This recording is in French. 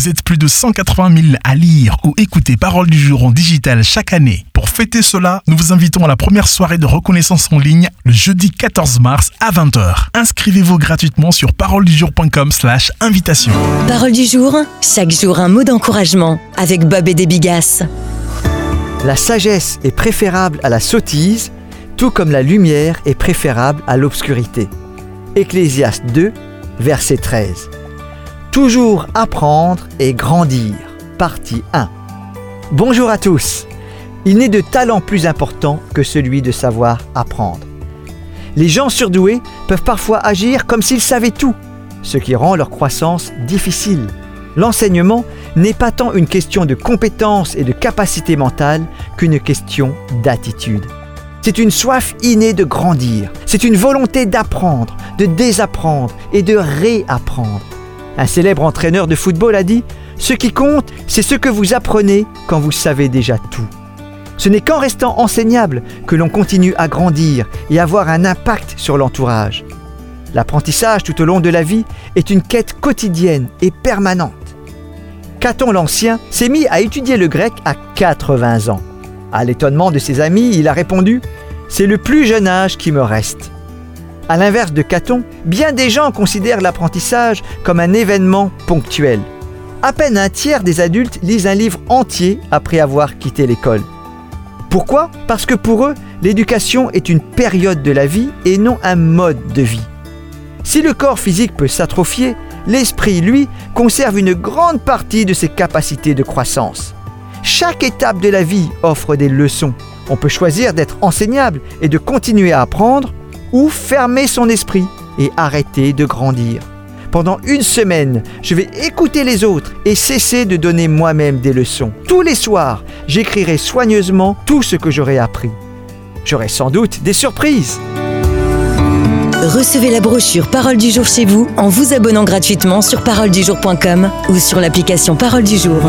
Vous êtes plus de 180 000 à lire ou écouter Parole du jour en digital chaque année. Pour fêter cela, nous vous invitons à la première soirée de reconnaissance en ligne le jeudi 14 mars à 20h. Inscrivez-vous gratuitement sur paroledujour.com slash invitation. Parole du jour, chaque jour un mot d'encouragement avec Bob et des Bigas. La sagesse est préférable à la sottise, tout comme la lumière est préférable à l'obscurité. Ecclésiaste 2, verset 13. Toujours apprendre et grandir. Partie 1. Bonjour à tous. Il n'est de talent plus important que celui de savoir apprendre. Les gens surdoués peuvent parfois agir comme s'ils savaient tout, ce qui rend leur croissance difficile. L'enseignement n'est pas tant une question de compétence et de capacité mentale qu'une question d'attitude. C'est une soif innée de grandir, c'est une volonté d'apprendre, de désapprendre et de réapprendre. Un célèbre entraîneur de football a dit Ce qui compte, c'est ce que vous apprenez quand vous savez déjà tout. Ce n'est qu'en restant enseignable que l'on continue à grandir et avoir un impact sur l'entourage. L'apprentissage tout au long de la vie est une quête quotidienne et permanente. Caton l'Ancien s'est mis à étudier le grec à 80 ans. À l'étonnement de ses amis, il a répondu C'est le plus jeune âge qui me reste. À l'inverse de Caton, bien des gens considèrent l'apprentissage comme un événement ponctuel. À peine un tiers des adultes lisent un livre entier après avoir quitté l'école. Pourquoi? Parce que pour eux, l'éducation est une période de la vie et non un mode de vie. Si le corps physique peut s'atrophier, l'esprit, lui, conserve une grande partie de ses capacités de croissance. Chaque étape de la vie offre des leçons. On peut choisir d'être enseignable et de continuer à apprendre, ou fermer son esprit et arrêter de grandir. Pendant une semaine, je vais écouter les autres et cesser de donner moi-même des leçons. Tous les soirs, j'écrirai soigneusement tout ce que j'aurai appris. J'aurai sans doute des surprises. Recevez la brochure Parole du jour chez vous en vous abonnant gratuitement sur paroledujour.com ou sur l'application Parole du jour.